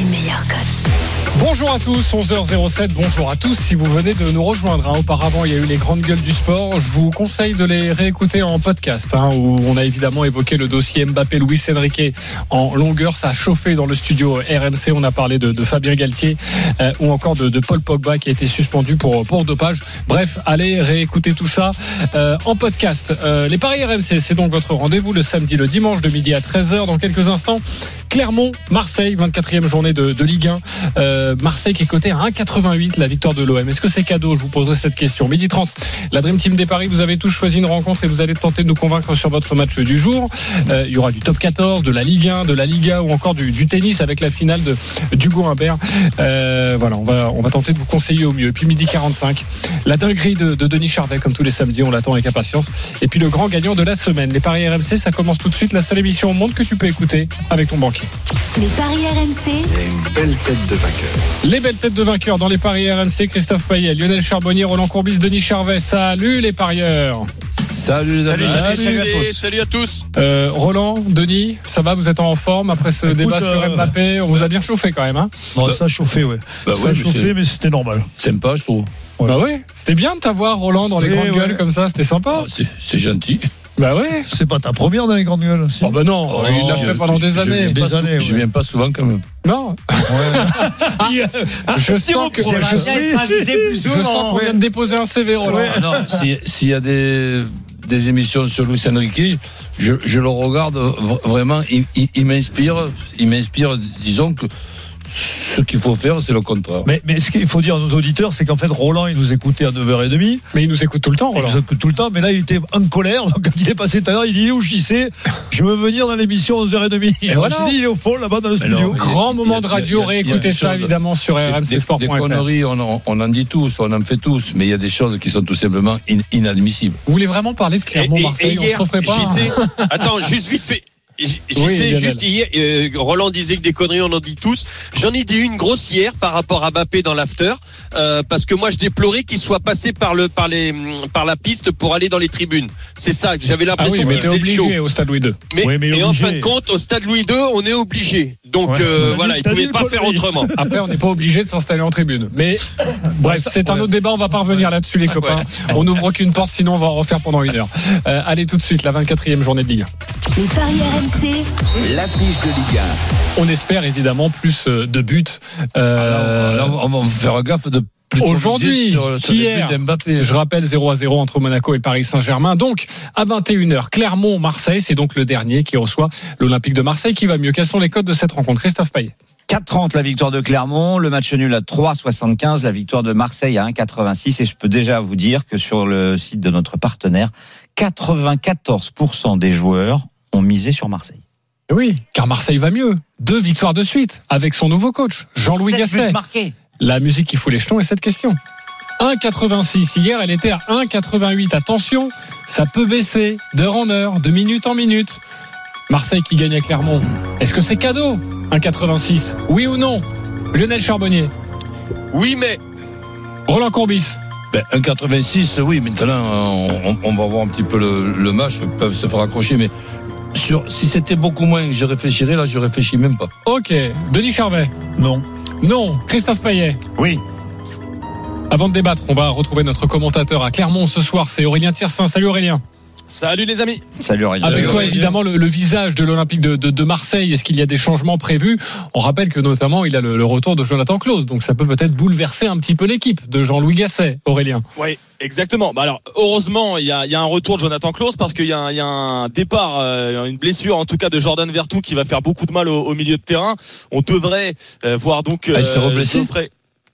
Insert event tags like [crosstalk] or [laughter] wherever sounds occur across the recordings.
meilleurs. Bonjour à tous, 11h07, bonjour à tous si vous venez de nous rejoindre. hein. Auparavant, il y a eu les grandes gueules du sport. Je vous conseille de les réécouter en podcast, hein, où on a évidemment évoqué le dossier Mbappé-Louis Enrique en longueur. Ça a chauffé dans le studio RMC. On a parlé de, Fabien Galtier euh, ou encore de, Paul Pogba qui a été suspendu pour, pour dopage. Bref, allez réécouter tout ça euh, en podcast. Euh, les Paris RMC, c'est donc votre rendez-vous le samedi, le dimanche de midi à 13h. Dans quelques instants, Clermont, Marseille, 24e journée de, Ligue 1. Euh, Marseille qui est coté à 1,88 la victoire de l'OM. Est-ce que c'est cadeau? Je vous poserai cette question. Midi 30, la Dream Team des Paris, vous avez tous choisi une rencontre et vous allez tenter de nous convaincre sur votre match du jour. Euh, il y aura du top 14, de la Ligue 1, de la Liga ou encore du, du tennis avec la finale de d'Hugo Humbert. Euh, voilà, on va, on va tenter de vous conseiller au mieux. Et puis midi 45, la dinguerie de, de Denis Charvet, comme tous les samedis, on l'attend avec impatience. Et puis le grand gagnant de la semaine, les Paris RMC, ça commence tout de suite. La seule émission au monde que tu peux écouter avec ton banquier. Les paris RMC, Les belles têtes de vainqueurs dans les paris RMC, Christophe Payet, Lionel Charbonnier, Roland Courbis, Denis Charvet. Salut les parieurs. Salut les amis. Salut, salut, à tous. Euh, Roland, Denis, ça va Vous êtes en forme après ce débat sur euh, Mbappé? On vous a bien chauffé quand même, hein? Bon, ça a chauffé, ouais. Bah ça ouais, a mais chauffé, c'est- mais c'était normal. Sympa, je trouve. Ouais. Bah oui, c'était bien de t'avoir Roland dans les Oui, grandes ouais. gueules comme ça, c'était sympa. Ah, c'est- C'est gentil. Bah oui. C'est pas ta première dans les grandes gueules. Si. Oh bah non, Oh, il l'a fait pendant des années. Des années, Je ouais. viens pas souvent quand même. Non, Ouais. [laughs] je sens que je, je sens qu'on vient de déposer un CV. Ouais. Ah non, si- s'il y a des, des émissions sur Luis Enrique, je, je le regarde vraiment, il, il- il m'inspire, il m'inspire, disons que ce qu'il faut faire, c'est le contraire. Mais, mais ce qu'il faut dire à nos auditeurs, c'est qu'en fait, Roland, il nous écoutait à 9h30. Mais il nous écoute tout le temps, Il nous écoute tout le temps, mais là, il était en colère. Donc, quand il est passé tout à l'heure, il dit où j'y sais? Je veux venir dans l'émission 11h30. Et Et voilà. dit, il est au fond, là-bas, dans le Mais studio. Grand moment de radio, réécoutez des ça évidemment sur Des, des- des rmcsport.fr. conneries, on en, on en dit tous, on en fait tous, mais il y a des choses qui sont tout simplement in- inadmissibles. Vous voulez vraiment parler de Clermont-Marseille On se referait pas. hein [laughs] attends, juste vite fait. J'y Oui, sais, Lionel. juste hier, euh, Roland disait que des conneries, on en dit tous. J'en ai dit une grosse hier par rapport à Mbappé dans l'after, euh, parce que moi je déplorais qu'il soit passé par le par les par la piste pour aller dans les tribunes. C'est ça que j'avais Ah l'impression oui, mais qu'il t'es faisait le show. obligé au stade Louis II. Mais, Oui, mais et en fin de compte, au stade Louis II, on est obligé. Donc Ouais. euh, voilà, il pouvait pas faire autrement. Après, on n'est pas obligé de s'installer en tribune. Mais [laughs] bref, c'est un autre débat. On va pas revenir là-dessus, les copains. On n'ouvre qu'une porte, sinon on va en refaire pendant une heure. Euh, allez, tout de suite, la 24e journée de Ligue 1. les paris RMC, L'affiche de Ligue On espère évidemment plus euh, de buts. Euh, Alors, on va faire gaffe de Aujourd'hui, d'Mbappé. Je rappelle 0 à 0 entre Monaco et Paris Saint-Germain. Donc, à 21h, Clermont-Marseille, c'est donc le dernier qui reçoit l'Olympique de Marseille. Qui va mieux? Quels sont les codes de cette rencontre? Christophe Payet 4,30 la victoire de Clermont, le match nul à 3,75, la victoire de Marseille à 1,86 et je peux déjà vous dire que sur le site de notre partenaire, 94% des joueurs ont misé sur Marseille. Oui, car Marseille va mieux. Deux victoires de suite avec son nouveau coach, Jean-Louis Gasset. La musique qui fout les jetons est cette question. 1,86. Hier, elle était à 1,88. Attention, ça peut baisser d'heure en heure, de minute en minute. Marseille qui gagne à Clermont. Est-ce que c'est cadeau 1,86. Oui ou non? Lionel Charbonnier. Oui, mais Roland Courbis. Ben, 1,86, oui, maintenant, on, on va voir un petit peu le, le match, ils peuvent se faire accrocher, mais sur, si c'était beaucoup moins, je réfléchirais, là, je réfléchis même pas. Ok. Denis Charvet. Non. Non. Christophe Payet. Oui. Avant de débattre, on va retrouver notre commentateur à Clermont ce soir. C'est Aurélien Tiersin. Salut Aurélien. Salut les amis. Salut Aurélien. Avec toi, évidemment, le, le visage de l'Olympique de, de- de Marseille. Est-ce qu'il y a des changements prévus? On rappelle que notamment, il a le, le retour de Jonathan Klaus. Donc ça peut peut-être bouleverser un petit peu l'équipe de Jean-Louis Gasset, Aurélien. Oui, exactement. Bah alors, heureusement, il y a, il y a un retour de Jonathan Klaus parce qu'il y, a un- il y a un départ, euh, une blessure en tout cas de Jordan Vertou qui va faire beaucoup de mal au, au milieu de terrain. On devrait euh, voir donc. Ah, il s'est reblessé Geoffrey-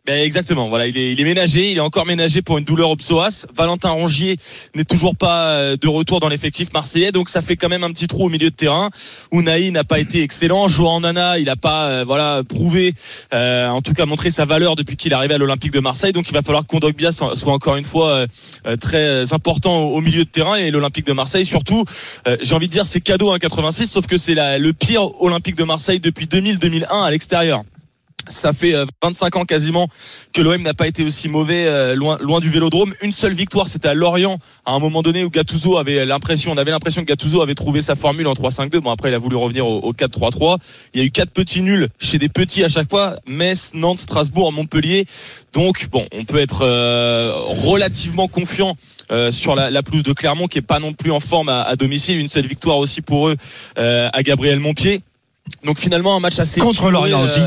Ben, exactement. Voilà, il est, il est ménagé, il est encore ménagé pour une douleur au psoas. Valentin Rongier n'est toujours pas euh, de retour dans l'effectif marseillais, donc ça fait quand même un petit trou au milieu de terrain. Unai n'a pas été excellent. Joan Nana, il n'a pas euh, voilà prouvé, euh, en tout cas montré sa valeur depuis qu'il est arrivé à l'Olympique de Marseille. Donc il va falloir que Kondogbia soit encore une fois euh, euh, très important au, milieu de terrain et l'Olympique de Marseille surtout. euh, J'ai envie de dire c'est cadeau 1,86, sauf que c'est le pire Olympique de Marseille depuis 2000-2001 à l'extérieur. Ça fait euh, 25 ans quasiment que l'OM n'a pas été aussi mauvais euh, loin, loin du Vélodrome. Une seule victoire, c'était à Lorient à un moment donné où Gattuso avait l'impression, on avait l'impression que Gattuso avait trouvé sa formule en 3-5-2. Bon après il a voulu revenir au, au 4-3-3. Il y a eu quatre petits nuls chez des petits à chaque fois. Metz, Nantes, Strasbourg, Montpellier. Donc bon, on peut être euh, relativement confiant. euh, sur la, la pelouse de Clermont qui est pas non plus en forme à, à domicile une seule victoire aussi pour eux euh, à Gabriel Montpied donc finalement un match assez Contre Lorient aussi.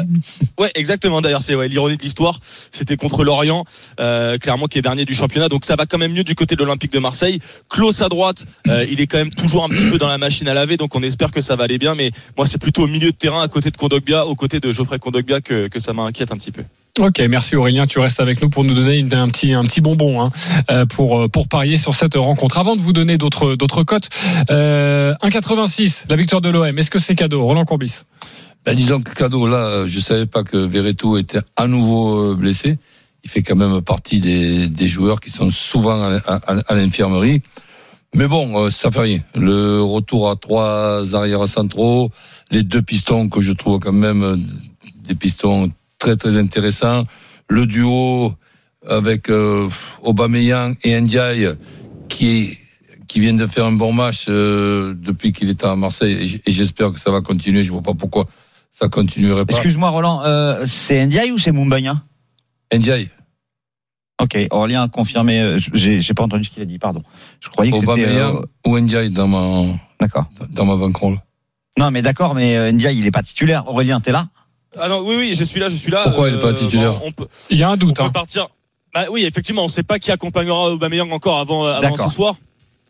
Ouais, exactement. D'ailleurs, c'est ouais, l'ironie de l'histoire. C'était contre Lorient, euh, clairement qui est dernier du championnat. Donc ça va quand même mieux du côté de l'Olympique de Marseille. Klaus à droite, euh, il est quand même toujours un petit peu dans la machine à laver. Donc on espère que ça va aller bien. Mais moi, c'est plutôt au milieu de terrain, à côté de Kondogbia, aux côtés de Geoffrey Kondogbia, que, que ça m'inquiète un petit peu. Ok, merci Aurélien, tu restes avec nous pour nous donner un petit un petit bonbon hein, euh, pour euh, pour parier sur cette rencontre. Avant de vous donner d'autres cotes, euh, 1,86 la victoire de l'OM. Est-ce que c'est cadeau, Roland Courbis? Ben, disons que cadeau, là, euh, je savais pas que Verretou était à nouveau euh, blessé. Il fait quand même partie des, des joueurs qui sont souvent à, à- l'infirmerie. Mais bon, euh, ça fait rien. Le retour à trois arrières centraux, les deux pistons que je trouve quand même euh, des pistons très très intéressants. Le duo avec euh, Aubameyang et Ndiaye qui qui viennent de faire un bon match euh, depuis qu'il est à Marseille et j'espère que ça va continuer. Je vois pas pourquoi ça continuerait pas. Excuse-moi, Roland, euh, c'est Ndiaye ou c'est Mumbagna Ndiaye, Ok, Aurélien a confirmé. euh, J'ai pas entendu ce qu'il a dit, pardon. Je croyais que c'était. Ou Ndiaye dans ma D'accord. dans ma bankroll. Non, mais d'accord, mais Ndiaye, il est pas titulaire. Aurélien, t'es là? Ah non, oui, oui, je suis là, je suis là. Pourquoi il est pas Euh, titulaire bon, on peut, Il y a un on doute. peut Hein. partir. Bah oui, effectivement, on ne sait pas qui accompagnera Aubameyang encore avant, euh, avant ce soir.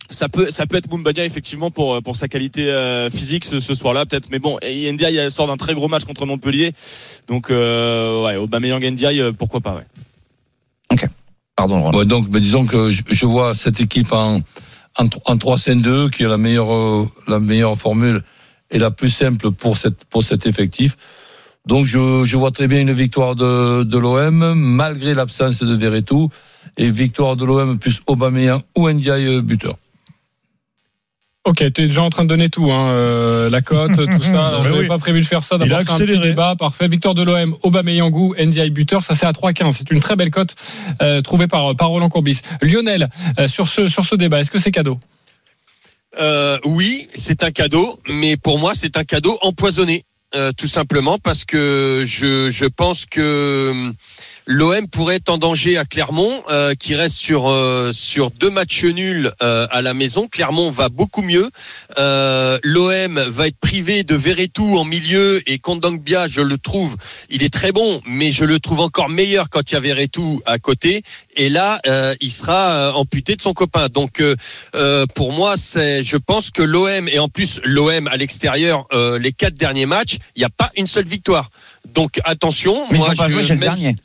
Ça peut, ça peut être Moumbania effectivement pour euh, pour sa qualité euh, physique ce, ce soir-là peut-être. Mais bon, Ndiaye sort d'un très gros match contre Montpellier, donc euh, ouais, Aubameyang Ndiaye, pourquoi pas. Ouais. Pardon, Roland. Ouais, donc, mais disons que je, je vois cette équipe en en, tro- en 3-5-2 qui est la meilleure euh, la meilleure formule et la plus simple pour cette pour cet effectif. Donc je, je vois très bien une victoire de, de l'OM malgré l'absence de Verretou et victoire de l'OM plus Aubameyang ou Ndiaye euh, buteur. Ok, tu es déjà en train de donner tout, hein, euh, la cote, tout [laughs] ça. Alors, Mais je n'avais oui. pas prévu de faire ça. D'abord, un petit débat. Parfait. Victoire de l'OM, Aubameyangou, Ndiaye buteur. Ça, c'est à 3,15. C'est une très belle cote euh, trouvée par, par Roland Courbis. Lionel, euh, sur ce, sur ce débat, est-ce que c'est cadeau? Euh, oui, c'est un cadeau, mais pour moi, c'est un cadeau empoisonné, euh, tout simplement parce que je, je pense que hum, l'OM pourrait être en danger à Clermont, euh, qui reste sur euh, sur deux matchs nuls euh, à la maison. Clermont va beaucoup mieux. Euh, L'OM va être privé de Verretou en milieu et Kondogbia, je le trouve, il est très bon, mais je le trouve encore meilleur quand il y a Verretou à côté. Et là, euh, il sera amputé de son copain. Donc pour moi, c'est, je pense que l'OM et en plus l'OM à l'extérieur, euh, les quatre derniers matchs, il n'y a pas une seule victoire. Donc attention, Mais moi pas je joué chez le même- dernier.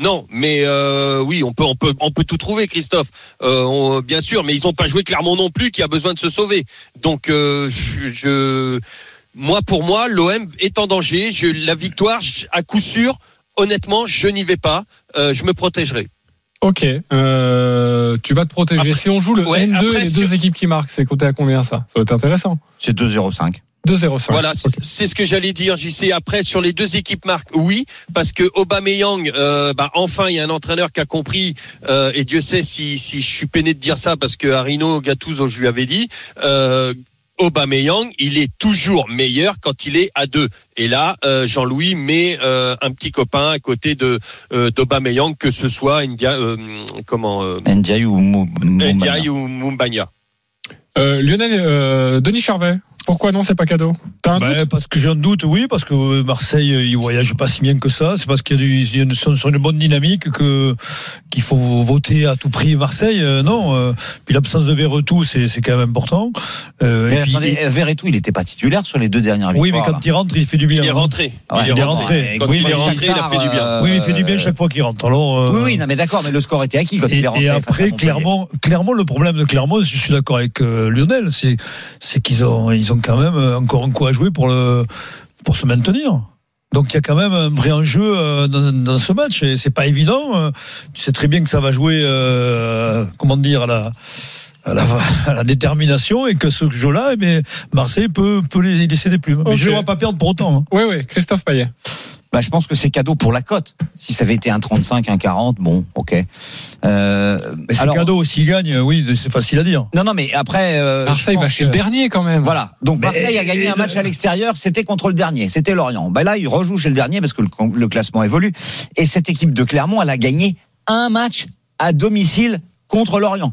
Non, mais euh, oui, on peut, on peut, on peut tout trouver, Christophe. Euh, on- bien sûr, mais ils n'ont pas joué Clermont non plus, qui a besoin de se sauver. Donc, euh, je, je- moi, pour moi, l'OM est en danger. Je, la victoire, je- à coup sûr, honnêtement, je n'y vais pas. Euh, je me protégerai. Ok, euh, tu vas te protéger. Après- si on joue le Ouais, N2 après, et les sur- deux équipes qui marquent, c'est coté à combien ça? Ça va être intéressant. C'est 2-0-5. 2-0-5. Voilà, c'est- ce que j'allais dire. J'y sais. Après, sur les deux équipes marques, oui, parce que Aubameyang, euh, bah, enfin, il y a un entraîneur qui a compris. euh, et Dieu sait si, si je suis peiné de dire ça, parce que Arino Gattuso, je lui avais dit. Euh, Aubameyang, il est toujours meilleur quand il est à deux. Et là, euh, Jean-Louis met euh, un petit copain à côté de euh, d'Aubameyang, que ce soit India, euh, comment euh, Ndiaye ou. Ndiaye. Euh, Lionel, euh, Denis Charvet, pourquoi non, c'est pas cadeau T'as un Ben, doute parce que j'ai un doute, oui, parce que Marseille, euh, il voyage pas si bien que ça. C'est parce qu'il y a du, ils sont sur une bonne dynamique que qu'il faut voter à tout prix Marseille. Euh, non, euh, puis l'absence de Verretou, c'est c'est quand même important. Euh, Mais et puis, attendez, Verretou, il n'était pas titulaire sur les deux dernières victoires. oui, mais quand là. il rentre, il fait du bien. Il est hein. rentré. Ouais, il est rentré. Quand Oui, il mais est rentré, il a fait du bien. euh, Oui, il fait du bien chaque fois qu'il rentre. Alors, euh, Oui, oui, non, mais d'accord, mais le score était acquis quand Et, il est rentré. et après, clairement, clairement, le problème de Clermont, je suis d'accord avec euh, Lionel, c'est c'est qu'ils ont ils ont quand même euh, encore un coup à jouer pour le pour se maintenir. Donc il y a quand même un vrai enjeu euh, dans, dans ce match et c'est pas évident. euh, Tu sais très bien que ça va jouer, euh, comment dire, à la, à la, [laughs] à la détermination et que ce jeu-là, eh Marseille peut, peut les laisser des plumes. Mais je ne vois pas perdre pour autant. hein. Oui, oui, Christophe Payet. Bah, je pense que c'est cadeau pour la cote. Si ça avait été un 35, un 40, bon, ok. Euh, Mais c'est cadeau s'il gagne, oui, c'est facile à dire. Non, non, mais après. euh, Marseille va chez le dernier quand même. Voilà. Donc Mais- Marseille a gagné un match à l'extérieur, c'était contre le dernier, c'était Lorient. Bah là, il rejoue chez le dernier parce que le, le classement évolue. Et cette équipe de Clermont, elle a gagné un match à domicile contre Lorient.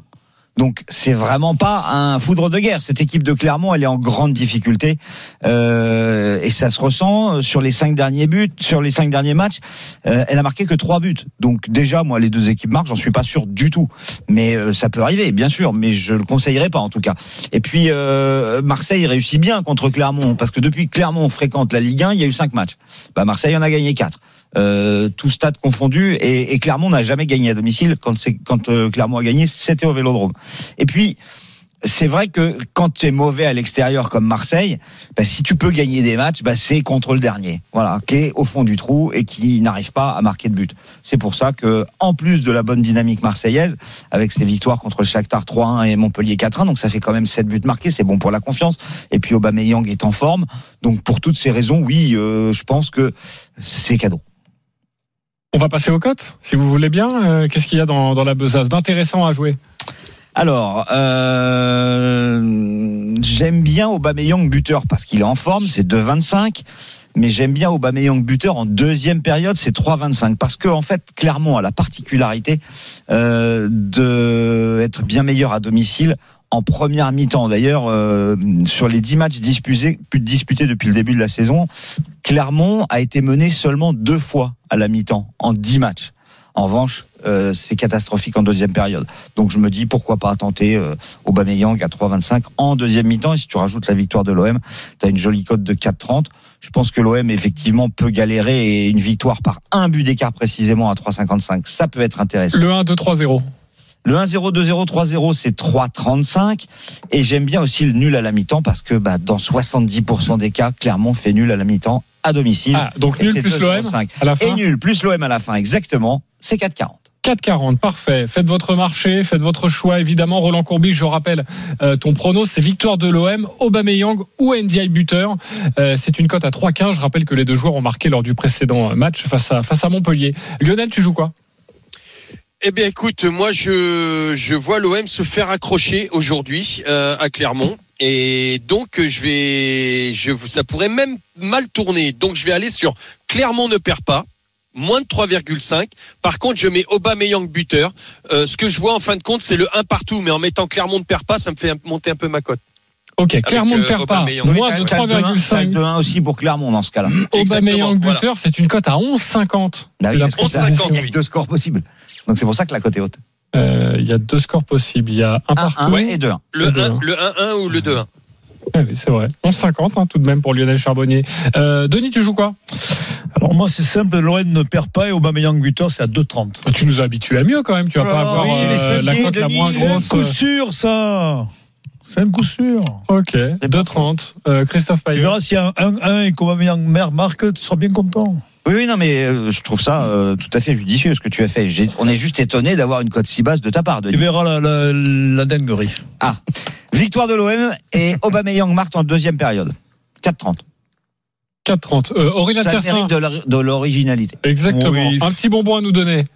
Donc c'est vraiment pas un foudre de guerre. Cette équipe de Clermont, elle est en grande difficulté Euh, et ça se ressent sur les cinq derniers buts, sur les cinq derniers matchs. euh, elle a marqué que trois buts. Donc déjà, moi, les deux équipes marquent, j'en suis pas sûr du tout. Mais euh, ça peut arriver, bien sûr. Mais je le conseillerais pas en tout cas. Et puis euh, Marseille réussit bien contre Clermont parce que depuis Clermont fréquente la Ligue 1, il y a eu cinq matchs. Bah, Marseille en a gagné quatre. Euh, tout stade confondu et, et Clermont n'a jamais gagné à domicile quand quand euh, Clermont a gagné c'était au Vélodrome et puis c'est vrai que quand tu es mauvais à l'extérieur comme Marseille, bah, si tu peux gagner des matchs, bah, c'est contre le dernier, voilà, qui est au fond du trou et qui n'arrive pas à marquer de but. C'est pour ça que, en plus de la bonne dynamique marseillaise, avec ses victoires contre le Shakhtar 3-1 et Montpellier 4-1, donc ça fait quand même 7 buts marqués, c'est bon pour la confiance. Et puis Aubameyang est en forme, donc pour toutes ces raisons, oui, euh, je pense que c'est cadeau. On va passer aux cotes, si vous voulez bien. Euh, Qu'est-ce qu'il y a dans, la besace d'intéressant à jouer? Alors, euh, j'aime bien Aubameyang buteur parce qu'il est en forme, c'est 2,25. Mais j'aime bien Aubameyang buteur en deuxième période, c'est 3,25 parce que en fait Clermont a la particularité euh, de bien meilleur à domicile en première mi-temps. D'ailleurs, euh, sur les 10 matchs disputés, disputés depuis le début de la saison, Clermont a été mené seulement deux fois à la mi-temps en 10 matchs. En revanche, euh, c'est catastrophique en deuxième période. Donc je me dis pourquoi pas tenter euh, Aubameyang à 3,25 en deuxième mi-temps. Et si tu rajoutes la victoire de l'OM, tu as une jolie cote de 4,30. Je pense que l'OM effectivement peut galérer et une victoire par un but d'écart précisément à 3,55, ça peut être intéressant. Le 1, 2, 3, 0. Le 1-0, 2-0, 3-0, c'est 3-35. Et j'aime bien aussi le nul à la mi-temps parce que bah, dans 70% des cas, Clermont fait nul à la mi-temps à domicile. Ah, donc Et nul plus l'OM 2,05. à la Et fin nul plus l'OM à la fin, exactement, c'est 4,40. 4,40, parfait. Faites votre marché, faites votre choix. Évidemment, Roland Courbis, je rappelle euh, ton prono, c'est victoire de l'OM, Aubameyang ou NDI buteur. Euh, c'est une cote à 3,15. Je rappelle que les deux joueurs ont marqué lors du précédent match face à, face à Montpellier. Lionel, tu joues quoi? Eh bien, écoute, moi, je, je vois l'OM se faire accrocher aujourd'hui euh, à Clermont. Et donc, je vais, je, ça pourrait même mal tourner. Donc, je vais aller sur Clermont ne perd pas, moins de 3,5. Par contre, je mets Aubameyang buteur. Euh, ce que je vois en fin de compte, c'est le 1 partout. Mais en mettant Clermont ne perd pas, ça me fait monter un peu ma cote. Ok, Clermont ne euh, perd pas. Moins de T'as le 2-1 t'as le 3,5. 2-1 aussi pour Clermont dans ce cas-là. Aubameyang buteur, c'est une cote à 11,50. Bah oui, La parce que ça, proposition. il y a que deux scores possibles. Donc c'est pour ça que la cote est haute. Euh, Il y a deux scores possibles. Il y a un 1 partout. 1 Ouais. et 2 1. Le Le 1, 2-1. le 1-1 ou le 2-1 Ah oui, c'est vrai. 11,50 hein, tout de même pour Lionel Charbonnier. Euh, Denis, tu joues quoi? Alors moi, c'est simple, l'OM ne perd pas et Aubameyang buteur, c'est à 2,30. Tu nous as habitués à mieux quand même. Tu vas Oh pas là avoir oui, euh, la cote la moins c'est C'est un grosse. coup sûr, ça C'est un coup sûr. Ok, pas 2,30. Euh, Christophe Tu Payet. verras s'il y a un 1-1 et qu'Aubameyang mer- marque, tu seras bien content. Oui, oui, non, mais euh, je trouve ça euh, tout à fait judicieux ce que tu as fait. J'ai- On est juste étonné d'avoir une cote si basse de ta part, Tu Denis. verras la, la, la dinguerie. Ah, victoire de l'OM et Aubameyang marque en deuxième période. 4,30. 4,30. Euh, Aurélien Ça Tiersin. mérite de l'originalité. Exactement. Oui. Un petit bonbon à nous donner.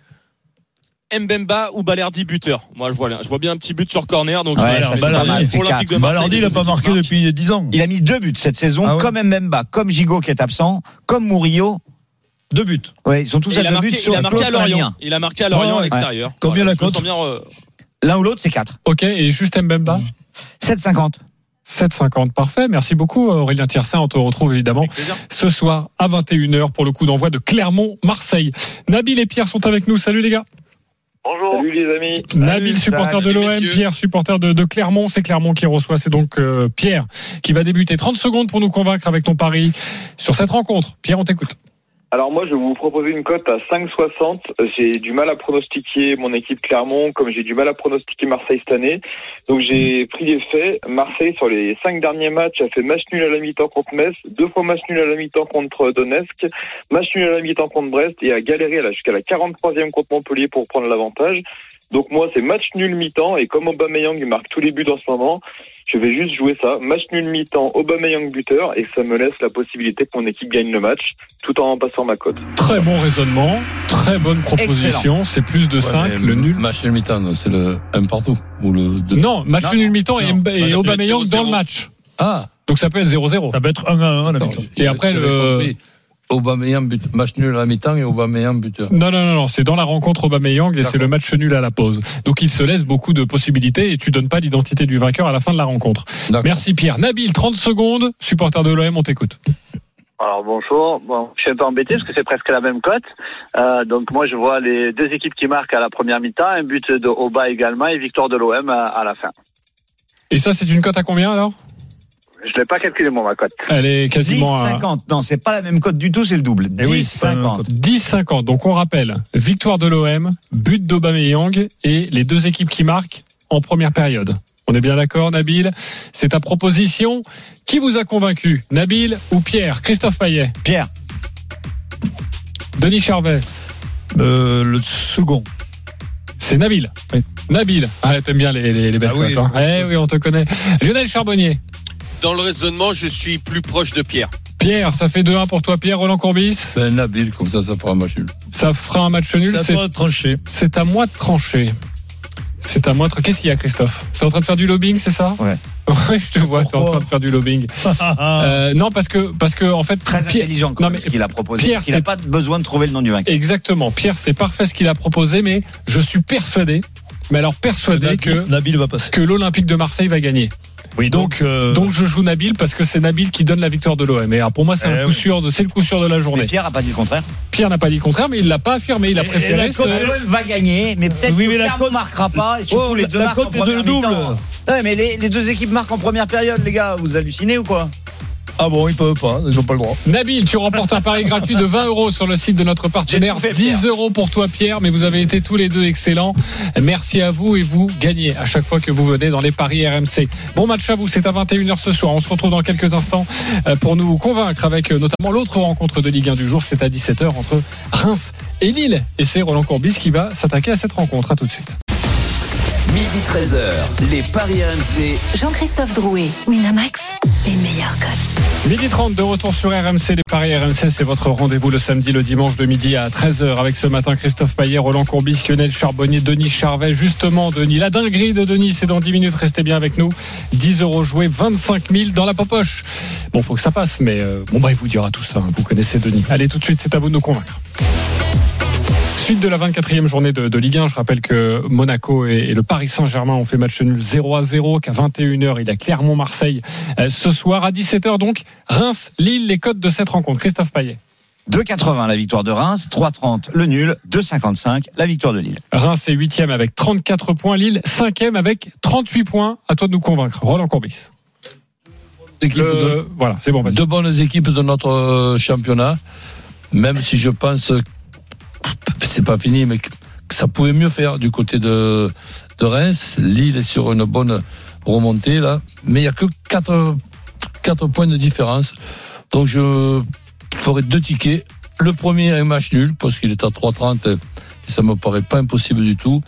Mbemba ou Balerdi buteur. Moi, je vois, je vois bien un petit but sur corner. Donc, Ouais, je ça, vais c'est pas mal, c'est pour l'Olympique de quatre. Marseille. Balardi, il n'a pas marqué depuis 10 ans. Il a mis deux buts cette saison, Ah ouais comme Mbemba, comme Gigot qui est absent, comme Murillo. Deux buts. Ouais, ils sont tous Et à il a deux marqué, buts sur il a le marqué à Lorient. Il a marqué à Lorient à l'extérieur. Combien la cote euh, L'un ou l'autre, c'est 4. Ok, et juste Mbemba 7,50. 7,50. Parfait. Merci beaucoup, Aurélien Tiersin. On te retrouve évidemment ce soir à 21h pour le coup d'envoi de Clermont-Marseille. Nabil et Pierre sont avec nous. Salut les gars. Bonjour. Salut les amis. Nabil, supporter de salut, l'OM. Pierre, supporter de, de Clermont. C'est Clermont qui reçoit. C'est donc euh, Pierre qui va débuter. 30 secondes pour nous convaincre avec ton pari sur cette rencontre. Pierre, on t'écoute. Alors moi, je vais vous proposer une cote à 5,60. J'ai du mal à pronostiquer mon équipe Clermont, comme j'ai du mal à pronostiquer Marseille cette année. Donc j'ai pris les faits. Marseille, sur les cinq derniers matchs, a fait match nul à la mi-temps contre Metz, deux fois match nul à la mi-temps contre Donetsk, match nul à la mi-temps contre Brest et a galéré jusqu'à la 43e contre Montpellier pour prendre l'avantage. Donc moi, c'est match nul mi-temps et comme Aubameyang marque tous les buts en ce moment, je vais juste jouer ça. Match nul mi-temps, Aubameyang buteur et ça me laisse la possibilité que mon équipe gagne le match tout en passant ma cote. Très bon raisonnement, très bonne proposition. C'est plus de 5, le nul. Match nul mi-temps, c'est le 1 partout. Ou le 2. Non, match Non, nul mi-temps et, et peut Aubameyang 0-0. dans le match. Ah, Donc ça peut être 0-0. Ça va être 1 à 1 à la mi-temps. Et après, le- compris. Aubameyang but, match nul à la mi-temps et Aubameyang buteur. Non, non, non, non, c'est dans la rencontre Aubameyang et c'est le match nul à la pause. Donc il se laisse beaucoup de possibilités et tu donnes pas l'identité du vainqueur à la fin de la rencontre. Merci Pierre. Nabil, 30 secondes, supporter de l'OM, on t'écoute. Alors bonjour, bon, je suis un peu embêté parce que c'est presque la même cote. Euh, donc moi je vois les deux équipes qui marquent à la première mi-temps, un but de Oba également et victoire de l'OM à, à la fin. Et ça, c'est une cote à combien alors? Je l'ai pas calculé moi ma cote. Elle est 10, quasiment à 50. Non, c'est pas la même cote du tout, c'est le double. Eh 10, oui, c'est pas la même 50. 10-50. Donc on rappelle, victoire de l'OM, but d'Aubameyang et les deux équipes qui marquent en première période. On est bien d'accord, Nabil? C'est ta proposition. Qui vous a convaincu? Nabil ou Pierre? Christophe Payet? Pierre, Denis Charvet? Euh, le second. C'est Nabil. Oui. Nabil. Ah, t'aimes bien les, les, les belles Ah oui. hein. Eh oui, on te connaît. Lionel Charbonnier. Dans le raisonnement, je suis plus proche de Pierre. Pierre, ça fait 2-1 pour toi, Pierre. Roland Courbis. Ben, Nabil, comme ça, ça fera un match nul. Ça fera un match nul. C'est à C'est toi de trancher. c'est à moi de trancher. C'est à moi de. Qu'est-ce qu'il y a, Christophe? T'es en train de faire du lobbying, c'est ça? Ouais. Ouais, je te vois, t'es en train de faire du lobbying. [laughs] Euh, non, parce que, parce que, en fait, très Pierre- intelligent quand Non, même, mais ce qu'il a proposé. Pierre, il n'a c'est- pas besoin de trouver le nom du vainqueur. Exactement. Pierre, c'est parfait ce qu'il a proposé, mais je suis persuadé, mais alors persuadé que, Nabil va passer. que l'Olympique de Marseille va gagner. Oui, donc, euh, Donc je joue Nabil parce que c'est Nabil qui donne la victoire de l'OM. Et alors, pour moi, c'est Eh un coup oui. sûr de, c'est le coup sûr de la Mais journée. Pierre a pas dit le contraire. Pierre n'a pas dit le contraire, mais il l'a pas affirmé. Il a Et- et préféré. L'OM va gagner, mais peut-être Oui, que mais la cote- marquera pas. Et surtout Oh, les deux la est de le double. Ouais, mais les, les deux équipes marquent en première période, les gars. Vous hallucinez ou quoi? Ah bon, ils peuvent pas, ils ont pas le droit. Nabil, tu remportes un pari gratuit de 20 euros sur le site de notre partenaire. J'ai tout fait, 10 Pierre. euros pour toi, Pierre, mais vous avez été tous les deux excellents. Merci à vous et vous gagnez à chaque fois que vous venez dans les paris RMC. Bon match à vous, c'est à 21h ce soir. On se retrouve dans quelques instants euh, pour nous convaincre avec euh, notamment l'autre rencontre de Ligue 1 du jour. C'est à 17h entre Reims et Lille. Et c'est Roland Courbis qui va s'attaquer à cette rencontre. À tout de suite. Midi 13h, les Paris RMC. Jean-Christophe Drouet, Winamax, les meilleurs cotes. Midi 30 de retour sur RMC. Les paris RMC, c'est votre rendez-vous le samedi, le dimanche de midi à 13h avec ce matin Christophe Payet, Roland Courbis, Lionel Charbonnier, Denis Charvet. Justement, Denis, la dinguerie de Denis, c'est dans 10 minutes. Restez bien avec nous. 10 euros joués, 25 000 dans la popoche. Bon, faut que ça passe, mais euh, bon, bah, il vous dira tout ça. hein. Vous connaissez Denis. Allez, tout de suite, c'est à vous de nous convaincre. Suite de la 24e journée de, de Ligue 1, je rappelle que Monaco et, et le Paris Saint-Germain ont fait match nul 0 à 0, qu'à 21h, il y a Clermont-Marseille euh, ce soir. À 17h, donc, Reims-Lille, les codes de cette rencontre. Christophe Payet. 2,80 la victoire de Reims, 3,30 le nul, 2,55 la victoire de Lille. Reims est 8e avec 34 points, Lille 5e avec 38 points. À toi de nous convaincre. Roland Courbis. Le- de- Voilà, c'est bon, deux bonnes équipes de notre euh, championnat, même si je pense c'est pas fini, mais ça pouvait mieux faire du côté de, Reims. Lille est sur une bonne remontée là, mais il y a que 4, quatre points de différence. Donc je ferai deux tickets. Le premier un match nul parce qu'il est à 3,30 et ça me paraît pas impossible du tout.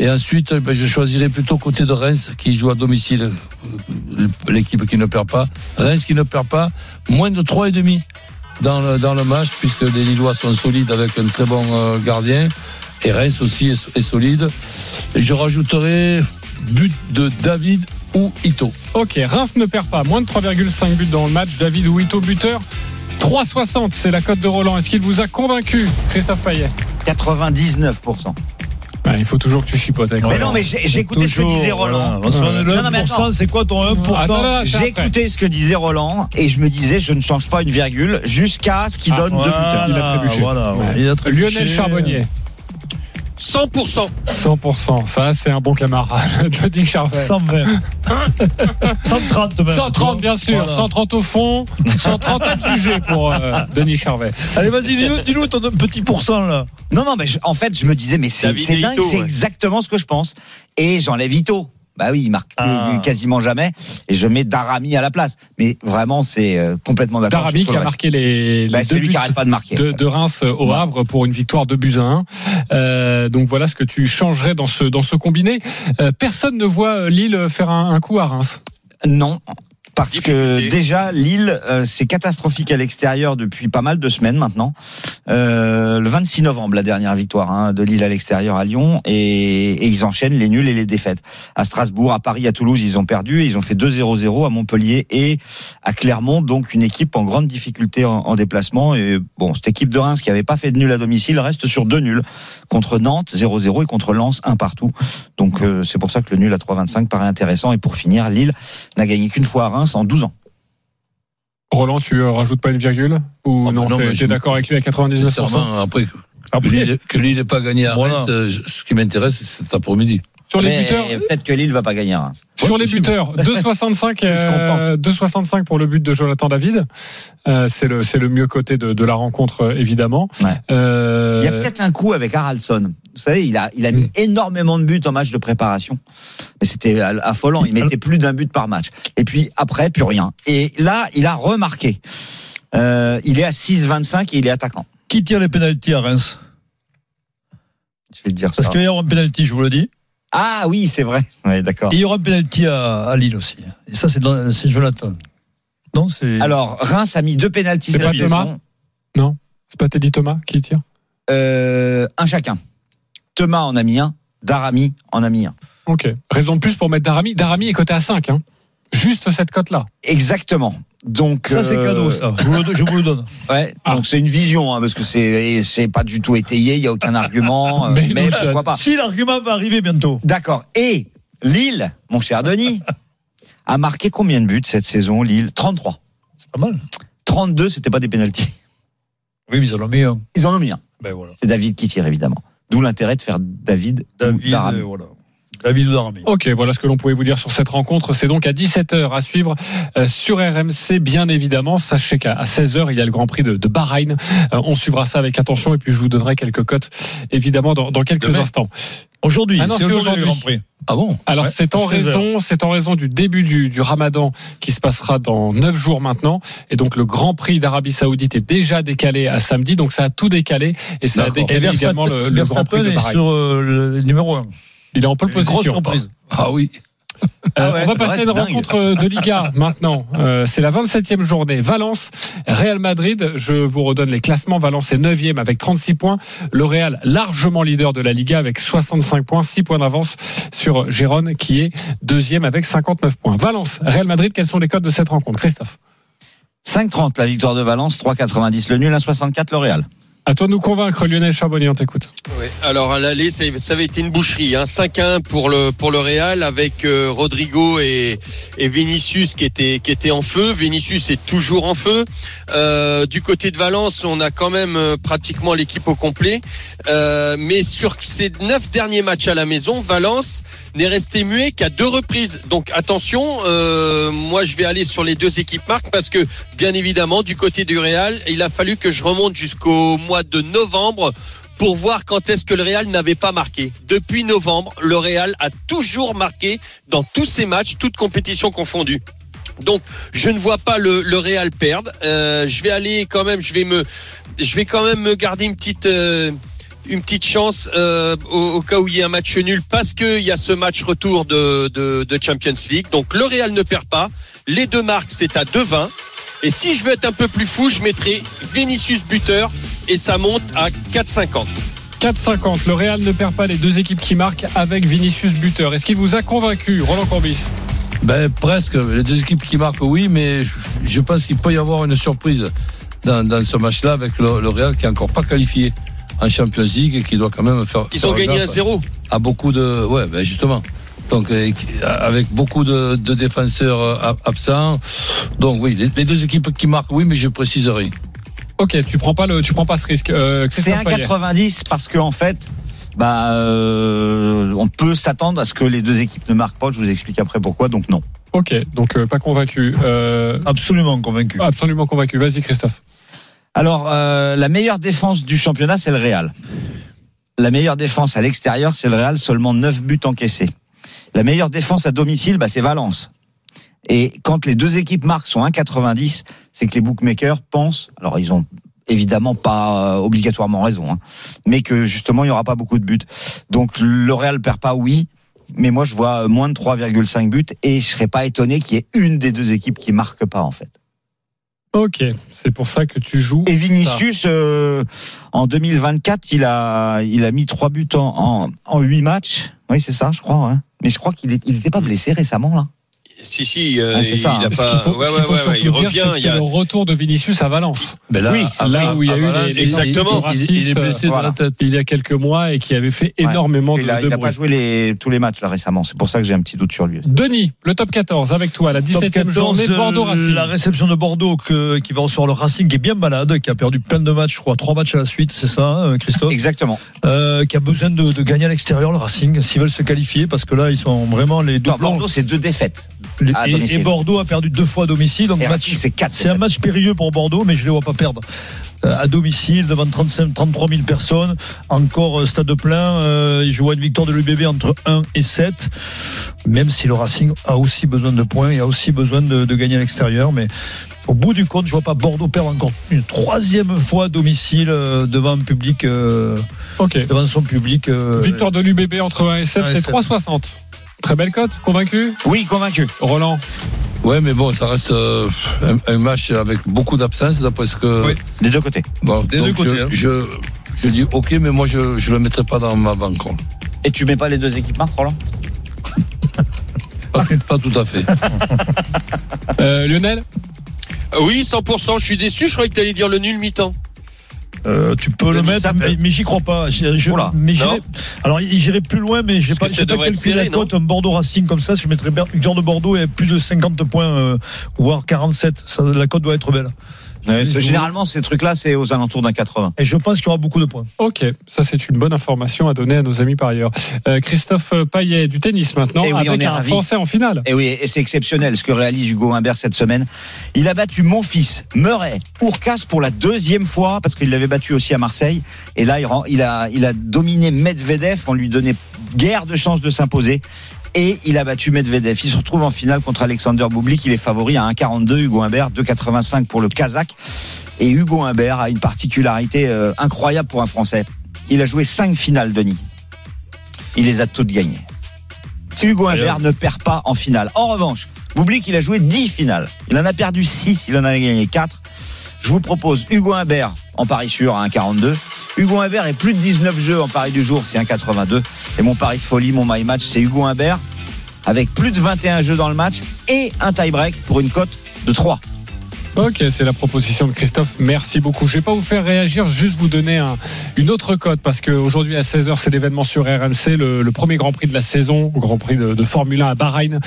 Et ensuite, ben, je choisirai plutôt côté de Reims qui joue à domicile, l'équipe qui ne perd pas. Reims qui ne perd pas, moins de 3,5 dans le, dans le match, puisque les Lillois sont solides avec un très bon euh, gardien. Et Reims aussi est, est solide. Et je rajouterai but de David ou Ito. Ok, Reims ne perd pas. Moins de 3,5 buts dans le match. David Ouito, buteur. 3,60, c'est la cote de Roland. Est-ce qu'il vous a convaincu, Christophe Payet? 99%. Ah, Il faut toujours que tu chipotes avec Mais Roland. non, mais j'ai j'ai écouté ce que disait Roland. voilà. Non, non, mais 1%, attends. c'est quoi ton 1% Attends, attends, attends, c'est J'ai après. écouté ce que disait Roland et je me disais je ne change pas une virgule jusqu'à ce qu'il Ah, donne deux buteurs. Il a trébuché. Voilà, Ouais. il a trébuché. Lionel Charbonnier. 100%. 100%, ça c'est un bon camarade. Denis Charvet. 120. 130 même. 130 bien sûr, Voilà. 130 au fond, 130 à juger pour euh, Denis Charvet. Allez, vas-y, dis-nous dis-nous ton petit pourcent là. Non, non, mais je- en fait, je me disais, mais c'est dingue, Ito, c'est ouais. exactement ce que je pense. Et j'enlève Ito. Bah oui, il marque Ah. quasiment jamais. Et je mets Darami à la place. Mais vraiment, c'est euh, complètement d'accord. Darami qui a marqué les, les Bah, deux buts qui pas de marquer. de, de Reims au Havre pour une victoire de buts à 1. Euh, donc voilà ce que tu changerais dans ce dans ce combiné. Euh, personne ne voit Lille faire un, un coup à Reims. Non. Parce que déjà Lille euh, c'est catastrophique à l'extérieur depuis pas mal de semaines maintenant. Euh, le 26 novembre la dernière victoire hein, de Lille à l'extérieur à Lyon et, et ils enchaînent les nuls et les défaites. À Strasbourg, à Paris, à Toulouse ils ont perdu. Ils ont fait 2-0-0 à Montpellier et à Clermont donc une équipe en grande difficulté en, en déplacement et bon cette équipe de Reims qui avait pas fait de nul à domicile reste sur deux nuls contre Nantes 0-0 et contre Lens un partout. Donc euh, c'est pour ça que le nul à 3-25 paraît intéressant et pour finir Lille n'a gagné qu'une fois à Reims en 12 ans. Roland, tu euh, rajoutes pas une virgule ou Ah non, non, je- d'accord avec lui à 99% Sincèrement, après, que- Après- que Lille- n'ait pas gagné à. Reims, euh, je- ce qui m'intéresse, c'est cet après-midi. Sur les Mais buteurs, peut-être que Lille va pas gagner à Reims. Sur les buteurs, 2,65 C'est ce qu'on euh, 2,65 pour le but de Jonathan David. Euh, c'est le c'est le mieux côté de, de la rencontre évidemment. Ouais. Euh, Il y a peut-être un coup avec Haraldson. Vous savez, il a, il a mis énormément de buts en match de préparation. Mais c'était affolant. Il mettait plus d'un but par match. Et puis après, plus rien. Et là, il a remarqué. Euh, il est à 6,25 et il est attaquant. Qui tire les pénalties à Reims? Je vais te dire ça. Parce qu'il va y avoir un pénalty, je vous le dis. Ah oui, c'est vrai. Ouais, d'accord. Et il y aura un pénalty à, à Lille aussi. Et ça, c'est dans- c'est Jonathan. Non, c'est. Alors, Reims a mis deux pénaltys C'est pas Thomas saison. c'est pas Teddy Thomas qui tire? Euh, un chacun. Thomas en a mis un. Darami en a mis un. Ok. Raison de plus pour mettre Darami. Darami est coté à 5. Hein. Juste cette cote là. Exactement. Donc ça, c'est euh, cadeau, ça. [laughs] Je vous le, je vous le donne. Ouais, Ah. donc c'est une vision, hein, parce que c'est c'est pas du tout étayé, il y a aucun [laughs] argument, euh, Mais pourquoi pas. Si l'argument va arriver bientôt. D'accord. Et Lille, mon cher Denis, a marqué combien de buts cette saison Lille? 33. C'est pas mal. 32, c'était pas des pénalties. Oui, mais ils en ont mis un. Ils en ont mis un. Ben voilà. C'est David qui tire évidemment. D'où l'intérêt de faire David, ou David, Darami. euh, voilà. David ou Darami. Ok, voilà ce que l'on pouvait vous dire sur cette rencontre. C'est donc à 17h à suivre euh, sur RMC, bien évidemment. Sachez qu'à 16h, il y a le Grand Prix de, de Bahreïn. Euh, on suivra ça avec attention et puis je vous donnerai quelques cotes, évidemment, dans, dans quelques Demain. instants. Aujourd'hui, Ah non, c'est aujourd'hui le. Grand Prix. Ah bon Alors Ouais, c'est en 16 heures. raison, c'est en raison du début du, du Ramadan qui se passera dans neuf jours maintenant, et donc le Grand Prix d'Arabie Saoudite est déjà décalé à samedi, donc ça a tout décalé et ça a décalé également le, le Grand Prix de est Bahreïn. sur euh, le numéro 1. Il est en pole Une grosse position. surprise. Ah oui. Euh, Ah ouais, on va passer à une rencontre de Liga [laughs] maintenant. Euh, c'est la 27e journée. Valence, Real Madrid. Je vous redonne les classements. Valence est 9e avec 36 points. Le Real, largement leader de la Liga avec 65 points, 6 points d'avance sur Gérone qui est deuxième avec 59 points. Valence, Real Madrid, quels sont les codes de cette rencontre? Christophe 5,30 la victoire de Valence, 3,90 le nul, 1,64 le Real. À toi de nous convaincre, Lionel Charbonnier, on t'écoute. Ouais. Alors à l'aller, ça avait été une boucherie. Hein. 5-1 pour le pour le Real avec euh, Rodrigo et, et Vinicius qui était qui était en feu. Vinicius est toujours en feu. Euh, du côté de Valence, on a quand même euh, pratiquement l'équipe au complet. Euh, mais sur ces neuf derniers matchs à la maison, Valence n'est resté muet qu'à deux reprises. Donc attention, euh, moi je vais aller sur les deux équipes marques parce que bien évidemment du côté du Real, il a fallu que je remonte jusqu'au mois de novembre pour voir quand est-ce que le Real n'avait pas marqué. Depuis novembre, le Real a toujours marqué dans tous ses matchs, toutes compétitions confondues. Donc, je ne vois pas le, Real perdre. Euh, je vais aller quand même, je vais me, quand même me garder une petite, euh, une petite chance euh, au, au cas où il y a un match nul parce qu'il y a ce match retour de, de, de Champions League. Donc, le Real ne perd pas. Les deux marques, c'est à 2,20. Et si je veux être un peu plus fou, je mettrai Vinicius buteur et ça monte à 4,50. 4,50. Le Real ne perd pas les deux équipes qui marquent avec Vinicius buteur. Est-ce qu'il vous a convaincu, Roland Corbis Ben presque. Les deux équipes qui marquent, oui, mais je, pense qu'il peut y avoir une surprise dans, dans ce match-là avec le, le Real qui est encore pas qualifié en Champions League et qui doit quand même faire. Ils faire ont gagné un 0 À beaucoup de, ouais, ben justement. Donc euh, avec beaucoup de, de défenseurs euh, ab- absents. Donc oui, les, les deux équipes qui marquent, oui, mais je préciserai. Ok, tu prends pas le, tu prends pas ce risque. Euh, C'est Christophe Payet. 1,90 parce que en fait, bah, euh, on peut s'attendre à ce que les deux équipes ne marquent pas. Je vous explique après pourquoi. Donc non. Ok, donc euh, pas convaincu. Euh, Absolument convaincu. absolument convaincu. Vas-y, Christophe. Alors, euh, la meilleure défense du championnat, c'est le Real. La meilleure défense à l'extérieur, c'est le Real, seulement 9 buts encaissés. La meilleure défense à domicile, bah, c'est Valence. Et quand les deux équipes marquent sont 1,90, c'est que les bookmakers pensent, alors ils ont évidemment pas euh, obligatoirement raison, hein, mais que justement il y aura pas beaucoup de buts. Donc le Real perd pas, oui, mais moi je vois moins de 3,5 buts et je serais pas étonné qu'il y ait une des deux équipes qui marque pas en fait. Ok, c'est pour ça que tu joues. Et Vinicius, euh, en 2024, il a, il a mis trois buts en, en, en 8 matchs. Oui, c'est ça, je crois. hein. Mais je crois qu'il n'était pas blessé récemment là. Si, si, euh, Ah, c'est ça, il a hein. Pas. qu'il faut, ouais, ce ouais, qu'il faut ouais, surtout il dire, revient. c'est Il y a... le retour de Vinicius à Valence. Mais là, Oui, à là où il y a à eu Valence, les- les exactement. incidents Il, il est blessé racistes, dans la tête. il y a quelques mois et qui avait fait énormément il de, a, de il a bruit. pas joué les, tous les matchs là récemment. C'est pour ça que j'ai un petit doute sur lui. Denis, le top 14 avec toi, la 17e journée de Bordeaux euh, Racing. La réception de Bordeaux que- qui va recevoir le Racing qui est bien malade, qui a perdu plein de matchs, je crois, trois matchs à la suite, c'est ça, hein, Christophe? Exactement. Euh, Qui a besoin de, de gagner à l'extérieur, le Racing, s'ils veulent se qualifier, parce que là, ils sont vraiment les deux Non, Bordeaux, c'est deux défaites. À et, Bordeaux a perdu deux fois à domicile, donc c'est quatre c'est un match périlleux pour Bordeaux, mais je ne les vois pas perdre. Euh, à domicile, devant 35, 33 000 personnes, encore euh, stade plein, euh, je vois une victoire de l'UBB entre 1 et 7, même si le Racing a aussi besoin de points et a aussi besoin de, de gagner à l'extérieur, mais au bout du compte, je vois pas Bordeaux perdre encore une troisième fois à domicile euh, devant un public, euh, devant son public. euh, Victoire de l'UBB entre 1 et 7, 1 et c'est 7. 3,60. Très belle cote, convaincu? Oui, convaincu. Roland? Ouais, mais bon, ça reste euh, un, un match avec beaucoup d'absence, d'après ce que. Oui. Des deux côtés. Bon, Des donc deux côtés, je, hein. je, je dis ok, mais moi je ne le mettrai pas dans ma banque. Et tu mets pas les deux équipes marques, Roland? [laughs] Pas, pas tout à fait. Euh, Lionel? Euh, Oui, 100%. Je suis déçu. Je croyais que tu allais dire le nul mi-temps. Euh, tu peux le mettre, mais, mais j'y crois pas. Je- mais alors, j'irai plus loin, mais j'ai pas, pas calculé serré, la cote. Un Bordeaux Racing comme ça, je mettrais de Bordeaux et plus de 50 points, euh, voire 47. Ça, la cote doit être belle. Ouais, je- Généralement, ces trucs-là, c'est aux alentours d'un 80. Et je pense qu'il y aura beaucoup de points. Ok, ça c'est une bonne information à donner à nos amis par ailleurs. Euh, Christophe Payet du tennis maintenant, Eh oui, on avec est un ravis. Français en finale. Et oui, et c'est exceptionnel ce que réalise Hugo Humbert cette semaine. Il a battu mon fils, Murray, Urcas pour la deuxième fois, parce qu'il l'avait battu aussi à Marseille. Et là, il, rend- il, a, il a dominé Medvedev, on lui donnait guère de chance de s'imposer. Et il a battu Medvedev. Il se retrouve en finale contre Alexander Bublik. Il est favori à 1,42. Hugo Humbert, 2,85 pour le Kazakh. Et Hugo Humbert a une particularité euh, incroyable pour un Français. Il a joué cinq finales, Denis. Il les a toutes gagnées. Hugo Humbert ne perd pas en finale. En revanche, Bublik, il a joué 10 finales. Il en a perdu 6, il en a gagné 4. Je vous propose Hugo Humbert en pari sûr à 1,42. Hugo Humbert est plus de 19 jeux en pari du jour, c'est 1,82. Et mon pari de folie, mon my match, c'est Hugo Humbert avec plus de 21 jeux dans le match et un tie-break pour une cote de 3. Ok, c'est la proposition de Christophe. Merci beaucoup. Je vais pas vous faire réagir, juste vous donner un- une autre cote parce qu'aujourd'hui à 16h, c'est l'événement sur RMC, le, le premier Grand Prix de la saison, Grand Prix de, de Formule 1 à Bahreïn.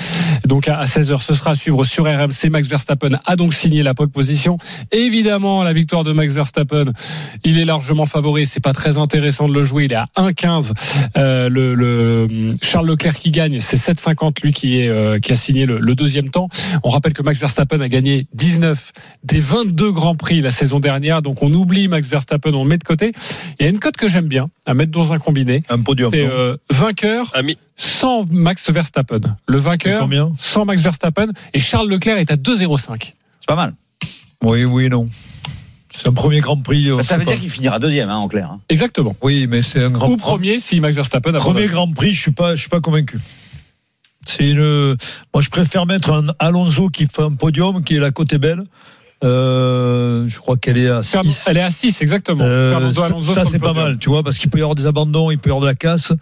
Donc à, à 16h, ce sera à suivre sur RMC. Max Verstappen a donc signé la pole position. Évidemment, la victoire de Max Verstappen, il est largement favori. C'est pas très intéressant de le jouer. Il est à 1,15. Euh, le, le Charles Leclerc qui gagne, c'est 7,50 lui qui est euh, qui a signé le, le deuxième temps. On rappelle que Max Verstappen a gagné 19 des 22 grands prix la saison dernière. Donc on oublie Max Verstappen, on le met de côté. Il y a une cote que j'aime bien à mettre dans un combiné. Un podium. C'est euh, vainqueur Ami. sans Max Verstappen. Le vainqueur combien sans Max Verstappen et Charles Leclerc est à 2,05. C'est pas mal. Oui, oui, non. C'est un premier Grand Prix. Bah, ça veut pas. dire qu'il finira deuxième, hein, en clair. hein. Exactement. Oui, mais c'est un grand Ou premier si Max Verstappen a Premier Grand Prix, je suis pas, je suis pas convaincu. C'est une. Moi, je préfère mettre un Alonso qui fait un podium, qui est la côté belle. Euh, je crois qu'elle est à 6. Elle est à 6, exactement. Euh, Fernando ça, c'est pas mal, tu vois, parce qu'il peut y avoir des abandons, il peut y avoir de la casse.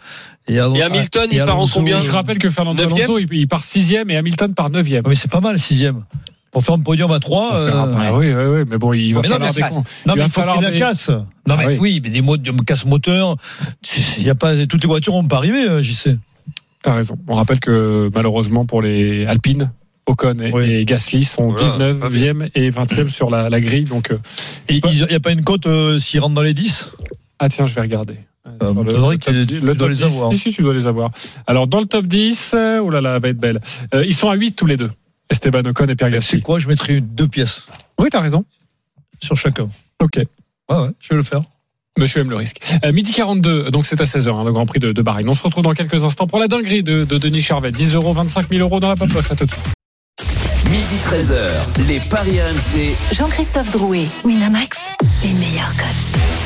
Et, Alon- Et Hamilton, et il part en combien Je rappelle que Fernando Alonso, il, part sixième et Hamilton part neuvième. Ah, Mais c'est pas mal, sixième. Pour faire un podium à 3. Pour faire un- Ah oui, oui, oui, mais bon, il va Mais non, falloir mais des cons. Non, Il mais va il faut qu'il y ait des- la casse. Non, Ah mais oui. oui. mais des modes de casse moteur. Il y a pas, toutes les voitures vont pas arriver, euh, j'y sais. T'as raison. On rappelle que malheureusement pour les Alpines, Ocon et, Oui. et Gasly sont Voilà, 19e et 20e sur la, la grille. Donc, euh, Et il n'y a pas une cote euh, s'il rentre dans les 10 ah tiens, je vais regarder. Euh, le- le tu le dois les 10, avoir. Si, si, tu dois les avoir. Alors, dans le top 10, euh, oh là là, elle va être belle. Euh, ils sont à 8 tous les deux. Esteban Ocon et Pierre C'est Gasly. quoi? Je mettrais deux pièces Oui, t'as raison. sur chacun. Ok. Ouais, ouais, je vais le faire. Monsieur aime le risque. Euh, midi 42, donc c'est à 16h, hein, le Grand Prix de, de Bahreïn. On se retrouve dans quelques instants pour la dinguerie de, de Denis Charvet. 10 euros, 25 000 euros dans la poche. À tout de suite. Midi 13h, les Paris RMC. Jean-Christophe Drouet, Winamax, les meilleurs codes.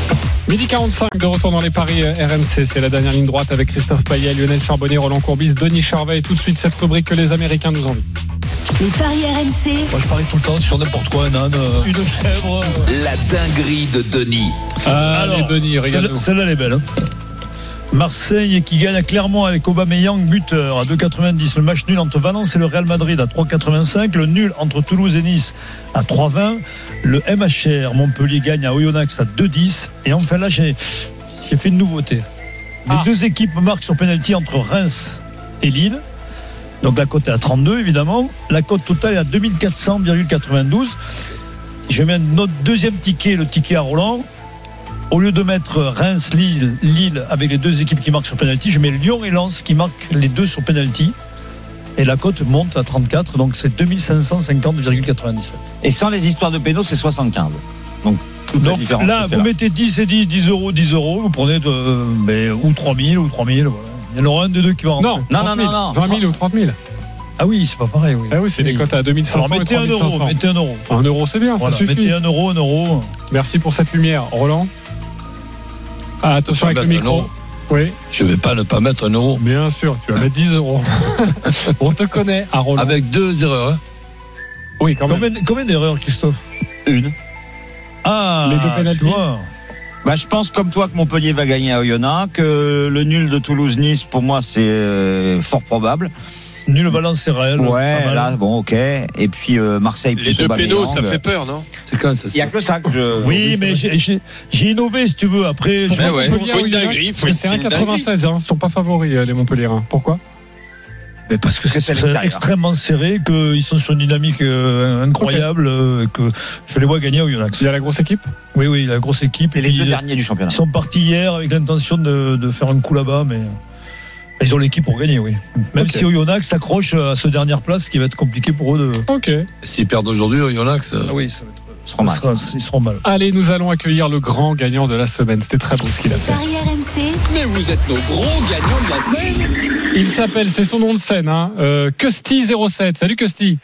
Midi 45 de retour dans les paris euh, RMC. C'est la dernière ligne droite avec Christophe Payet, Lionel Charbonnier, Roland Courbis, Denis Charvet. Et tout de suite, cette rubrique que les Américains nous envient. Les paris RMC, Moi, je parie tout le temps sur n'importe quoi, un âne, euh, une chèvre. euh. La dinguerie de Denis. Allez, Alors, Denis, Celle- regarde-nous. Celle-là, elle est belle. hein. Marseille qui gagne à Clermont avec Aubameyang buteur à 2,90. Le match nul entre Valence et le Real Madrid à 3,85. Le nul entre Toulouse et Nice à 3,20. Le MHR Montpellier gagne à Oyonnax à 2,10. Et enfin là, j'ai fait une nouveauté. Les Ah. deux équipes marquent sur penalty entre Reims et Lille. Donc la cote est à 32 évidemment. La cote totale est à 2400,92. Je mets notre deuxième ticket, le ticket à Roland. Au lieu de mettre Reims, Lille, Lille avec les deux équipes qui marquent sur penalty, je mets Lyon et Lens qui marquent les deux sur penalty. Et la cote monte à 34, donc c'est 2550,97. Et sans les histoires de pénaux, c'est 75. Donc, Donc là, vous mettez 10 et 10, 10 euros, 10 euros, vous prenez de, mais, ou 3000 ou 3000, voilà. Il y en aura un des deux qui va rentrer. Non, Non, 30 non, 000, non, non. 20 000 ou 30 000. Ah oui, c'est pas pareil, oui. Ah oui, c'est des cotes à 2500 Alors mettez et un euro, 3500. mettez un euro. Un euro, c'est bien, Voilà, ça suffit. mettez un euro, un euro. Merci pour cette lumière. Roland ah, Attention avec Mettre le micro. euro. Oui, Je vais pas ne pas mettre un euro. bien sûr, tu vas mettre 10 euros. [laughs] On te connaît à Roland. Avec deux erreurs. hein. Oui, quand même. Combien, combien d'erreurs, Christophe? Une. Ah, Les deux pénaltys. tu vois. Bah, je pense comme toi que Montpellier va gagner à Oyonnax, que le nul de Toulouse-Nice, pour moi, c'est euh, fort probable. Nul Valence, c'est réel. Ouais, pas mal. là, bon, ok. Et puis euh, Marseille. Les deux pénaux, ça fait peur, non C'est quand ça Il y a que ça que je. Oui, mais j'ai- innové, si tu veux. Après, Mais ouais, faut une dinguerie, C'est c'est une 1,96, hein. Ils sont pas favoris, euh, les Montpelliérains. Pourquoi Mais parce que c'est extrêmement serré, qu'ils sont sur une dynamique euh, incroyable, euh, que je les vois gagner au Yonax. Il y a la grosse équipe Oui, oui, la grosse équipe. C'est les deux derniers du championnat. Ils sont partis hier avec l'intention de, de faire un coup là-bas, mais ils ont l'équipe pour gagner, oui. Même si Oyonnax s'accroche à ce dernière place, ce qui va être compliqué pour eux de. Ok. S'ils perdent aujourd'hui, que ça. Ah oui, ça va être. Ils seront mal. sera- ils seront mal. Allez, nous allons accueillir le grand gagnant de la semaine. C'était très beau ce qu'il a fait. paris RMC, Mais vous êtes nos gros gagnants de la semaine. Il s'appelle, c'est son nom de scène, hein, euh, Custy07. Salut Custy.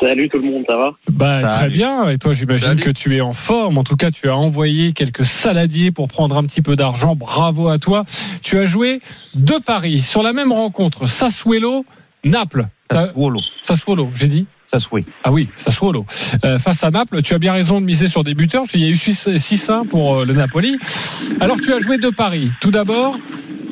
Salut tout le monde, ça va Bah, Salut. très bien. Et toi, j'imagine Salut. que tu es en forme. En tout cas, tu as envoyé quelques saladiers pour prendre un petit peu d'argent. Bravo à toi. Tu as joué deux paris sur la même rencontre. Sassuolo, Naples. T'as- Sassuolo. Sassuolo, j'ai dit. Sassuolo. Ah oui, Sassuolo. Euh, face à Naples, tu as bien raison de miser sur des buteurs. parce qu'il y a eu 6-1 pour euh, le Napoli. Alors, tu as joué deux paris. Tout d'abord,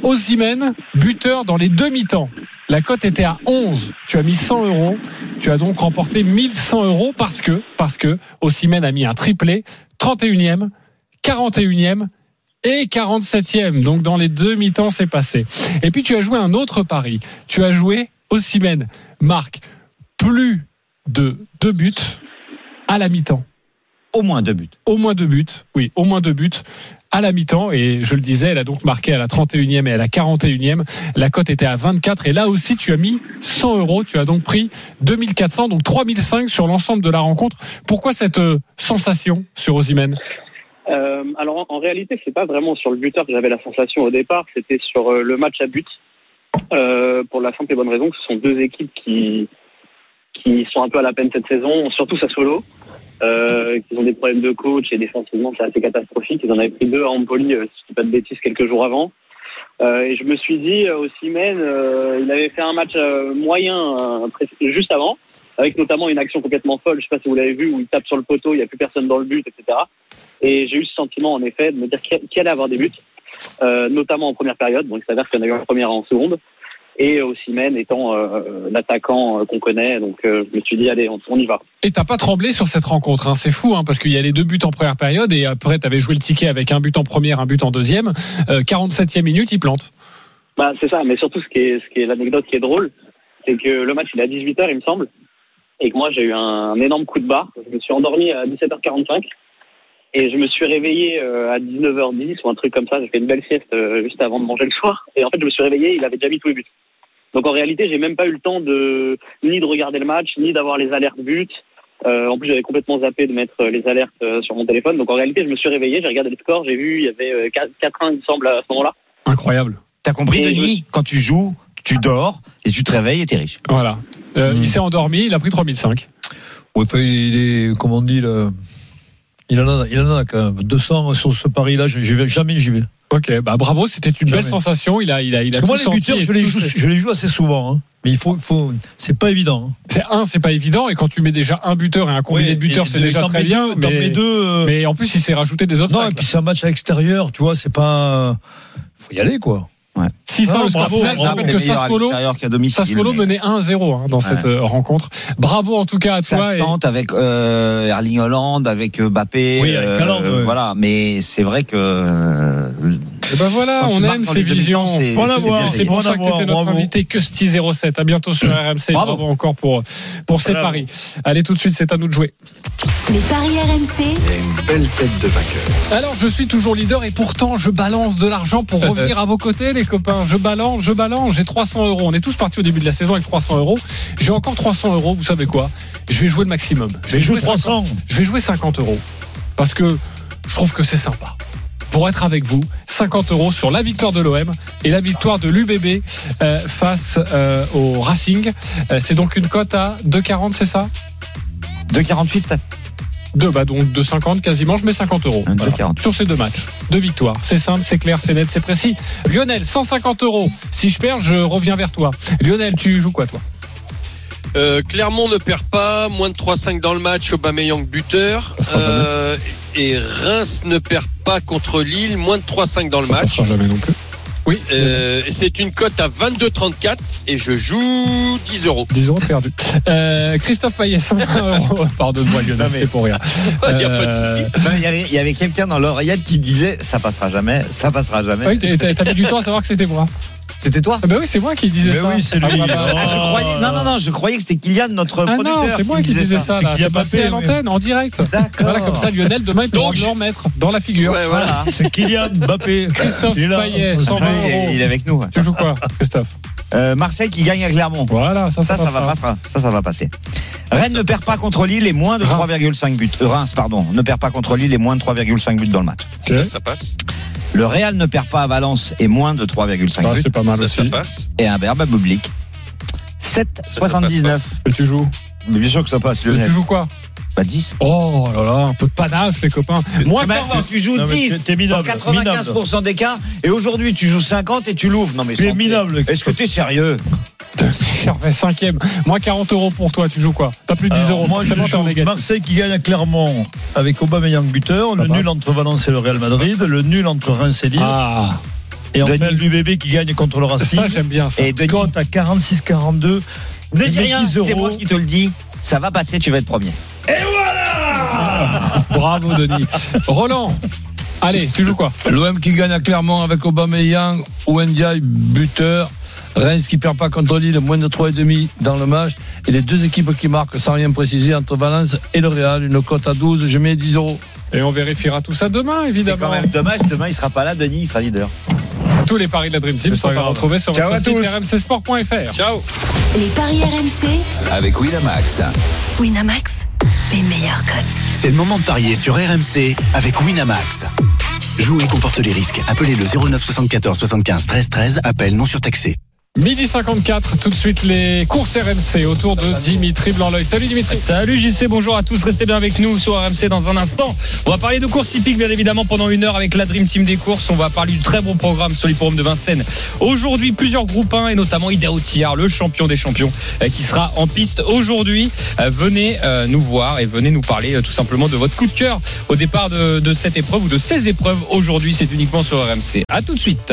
Osimhen, buteur dans les deux mi-temps. La cote était à 11. Tu as mis 100 euros. Tu as donc remporté 1100 euros parce que, parce que a mis un triplé. 31e, 41e et 47e. Donc, dans les deux mi-temps, c'est passé. Et puis, tu as joué un autre pari. Tu as joué Osimhen, marque plus de deux buts à la mi-temps. Au moins deux buts. Au moins deux buts, oui, au moins deux buts à la mi-temps. Et je le disais, elle a donc marqué à la 31e et à la 41e. La cote était à 24. Et là aussi, tu as mis 100 euros. Tu as donc pris 2400, donc 3005 sur l'ensemble de la rencontre. Pourquoi cette euh, sensation sur Osimhen? Euh, alors en, en réalité, c'est pas vraiment sur le buteur que j'avais la sensation au départ, c'était sur euh, le match à but. Euh, pour la simple et bonne raison que ce sont deux équipes qui qui sont un peu à la peine cette saison, surtout Sassuolo, euh, qui ont des problèmes de coach et défensivement c'est assez catastrophique. Ils en avaient pris deux à Empoli, euh, si je dis pas de bêtises, quelques jours avant. Euh, et je me suis dit, euh, Osimhen, euh, il avait fait un match moyen juste avant, avec notamment une action complètement folle. Je sais pas si vous l'avez vu, où il tape sur le poteau, il n'y a plus personne dans le but, etc. Et j'ai eu ce sentiment, en effet, de me dire qu'il allait avoir des buts, notamment en première période. Bon, il s'avère qu'il y en a eu en première et en seconde. Et Osimhen étant euh, l'attaquant euh, qu'on connaît, donc euh, je me suis dit, allez, on, on y va. Et t'as pas tremblé sur cette rencontre, hein. c'est fou, hein, parce qu'il y a les deux buts en première période et après t'avais joué le ticket avec un but en première, un but en deuxième. Euh, 47e minute, il plante. Bah, c'est ça, mais surtout ce qui est, ce qui est l'anecdote qui est drôle, c'est que le match il est à 18h, il me semble, et que moi j'ai eu un, un énorme coup de barre. Je me suis endormi à 17h45 et je me suis réveillé euh, à 19h10 ou un truc comme ça. J'ai fait une belle sieste euh, juste avant de manger le soir, et en fait je me suis réveillé, il avait déjà mis tous les buts. Donc en réalité, j'ai même pas eu le temps de ni de regarder le match, ni d'avoir les alertes buts. Euh, en plus, j'avais complètement zappé de mettre euh, les alertes euh, sur mon téléphone. Donc en réalité, je me suis réveillé, j'ai regardé le score, j'ai vu, il y avait euh, 4-1, il me semble, à ce moment-là. Incroyable. T'as compris, Et Denis Quand tu joues, tu dors et tu te réveilles et t'es riche. Voilà. Euh, Hmm. Il s'est endormi, il a pris 3005. Ouais, enfin, il est, comme on dit, le- il en a, il en a quand même. 200 sur ce pari-là, je- j'y vais, jamais j'y vais. Ok, bah bravo, c'était une Jamais. belle sensation. Il a, il a, il a Parce que moi, les buteurs, je les, joue, fait. je les joue assez souvent. hein. Mais il faut, faut, c'est pas évident. hein. C'est un, c'est pas évident, et quand tu mets déjà un buteur et un combiné Ouais, de buteurs, c'est déjà très bien. deux, mais, deux, euh, mais en plus, il s'est rajouté des Non, et puis c'est un match à l'extérieur, tu vois, c'est pas. Faut y aller, quoi. 6 Non, le score bravo, final. Je rappelle que Sassuolo, Sassuolo mais- menait 1-0 hein, dans cette Ouais. euh, rencontre. Bravo en tout cas à Ça toi. se et- tente avec euh, Erling Holland, avec euh, Mbappé. Oui, avec ouais. Voilà, mais c'est vrai que. Et ben voilà, Quand on aime ces visions. c'est- Voilà, c'est pour ça que tu étais notre bravo. invité Custi 07. À bientôt sur RMC. Bravo. Bravo encore pour, pour ces paris. Allez, tout de suite, c'est à nous de jouer. Les paris RMC. Et une belle tête de vainqueur. Alors, je suis toujours leader et pourtant, je balance de l'argent pour [laughs] revenir à vos côtés, les copains. Je balance, je balance. J'ai 300 euros. On est tous partis au début de la saison avec 300 euros. J'ai encore 300 euros. Vous savez quoi? Je vais jouer le maximum. Je vais jouer 50 300. Je vais jouer 50 euros. Parce que je trouve que c'est sympa. Pour être avec vous, 50 euros sur la victoire de l'OM et la victoire de l'UBB euh, face euh, au Racing. Euh, c'est donc une cote à 2,40, c'est ça? 2,48 2, bah donc 2,50 quasiment. Je mets 50 euros. Un Voilà. 2,40. Sur ces deux matchs. Deux victoires. C'est simple, c'est clair, c'est net, c'est précis. Lionel, 150 euros. Si je perds, je reviens vers toi. Lionel, tu joues quoi, toi? Euh, Clermont ne perd pas, moins de 3-5 dans le match, Aubameyang buteur. Euh, et Reims ne perd pas contre Lille, moins de 3-5 dans le Ça match. jamais non plus. Oui, Euh, c'est une cote à 22,34 et je joue 10 euros. 10 euros perdus. Euh, Christophe Payet, 120 [laughs] euros. Pardonne-moi, Lionel, mais- c'est pour rien. [laughs] Il n'y a pas de Euh, souci. Non, Il y avait, il y avait quelqu'un dans l'oreillette qui disait ça passera jamais, ça passera jamais. Oui, t'as mis du temps à savoir que c'était moi. C'était toi Ah bah oui, c'est moi qui disais Mais ça. oui, c'est lui. Ah, bah, bah. Ah, je croyais, non, non, non, je croyais que c'était Kylian, notre Ah producteur. non, c'est moi qui disais ça. Kylian C'est passé à l'antenne, en direct. D'accord. Voilà, comme ça, Lionel, demain, il pourra me le remettre dans la figure. Ouais, voilà. C'est Kylian Mbappé. Christophe Il est là. Payet, 120 Ah, euros. il est avec nous. Tu joues quoi, Christophe Euh, Marseille qui gagne à Clermont. Voilà, ça, ça, Ça, ça va passera. passer. Ça, ça va passer. Rennes ne perd pas contre Lille et moins de Reims. 3,5 buts. Euh, Reims, pardon, ne perd pas contre Lille et moins de 3,5 buts dans le match. Ça, ça passe. Le Real ne perd pas à Valence et moins de 3,5 Ah, buts. c'est pas mal Ça, ça aussi. passe. Et un verbe public. 7,79. Et tu joues Mais bien sûr que ça passe. Tu joues quoi? Bah 10. Oh là là, un peu de panache, les copains. Moi, Mais attends, tu joues Non, mais 10 t'es- t'es dans minable, 95% des cas et aujourd'hui tu joues 50 et tu l'ouvres. Non mais Tu es sans- minable. Est-ce que t'es sérieux? Fait [laughs] cinquième. Moi, 40 euros pour toi, tu joues quoi T'as plus de 10 Alors, euros. Moi, je C'est bon, t'es en joue négatif. Marseille qui gagne à Clermont avec Aubameyang buteur, Ça le passe. nul entre Valence et le Real Madrid, le nul entre Reims et Lille, Ah, et enfin Denis. l'UBB qui gagne contre le Racing. ça, j'aime bien ça. Et Denis, Compte à 46-42. ne dis rien, 10 c'est moi qui te le dis. Ça va passer, tu vas être premier. Bravo, Denis. Roland, allez, tu joues quoi L'OM qui gagne à Clermont avec Aubameyang, Ouendiaï, buteur. Reims qui perd pas contre Lille, moins de 3,5 dans le match. Et les deux équipes qui marquent sans rien préciser entre Valence et le Real. Une cote à 12, je mets 10 euros. Et on vérifiera tout ça demain, C'est évidemment. quand même dommage, demain il sera pas là, Denis il sera leader. Tous les paris de la Dream Team sont à retrouver sur Ciao votre site tous. rmcsport.fr. Ciao. Les paris RMC. Avec Winamax. Winamax, les meilleurs cotes. C'est le moment de parier sur RMC avec Winamax. Jouer comporte les risques. Appelez le 09 74 75 13 13. Appel non surtaxé. Midi 54, tout de suite les courses RMC autour de Dimitri Blanc-L'œil. Salut Dimitri. Salut JC, bonjour à tous, restez bien avec nous sur RMC dans un instant. On va parler de course hippique bien évidemment pendant une heure avec la Dream Team des courses. On va parler du très bon programme sur l'hipporome de Vincennes. Aujourd'hui, plusieurs groupes 1 et notamment Ider Tillard, le champion des champions, euh, qui sera en piste aujourd'hui. Euh, Venez euh, nous voir et venez nous parler tout simplement de votre coup de cœur au départ de, de cette épreuve ou de ces épreuves aujourd'hui. C'est uniquement sur RMC. À tout de suite.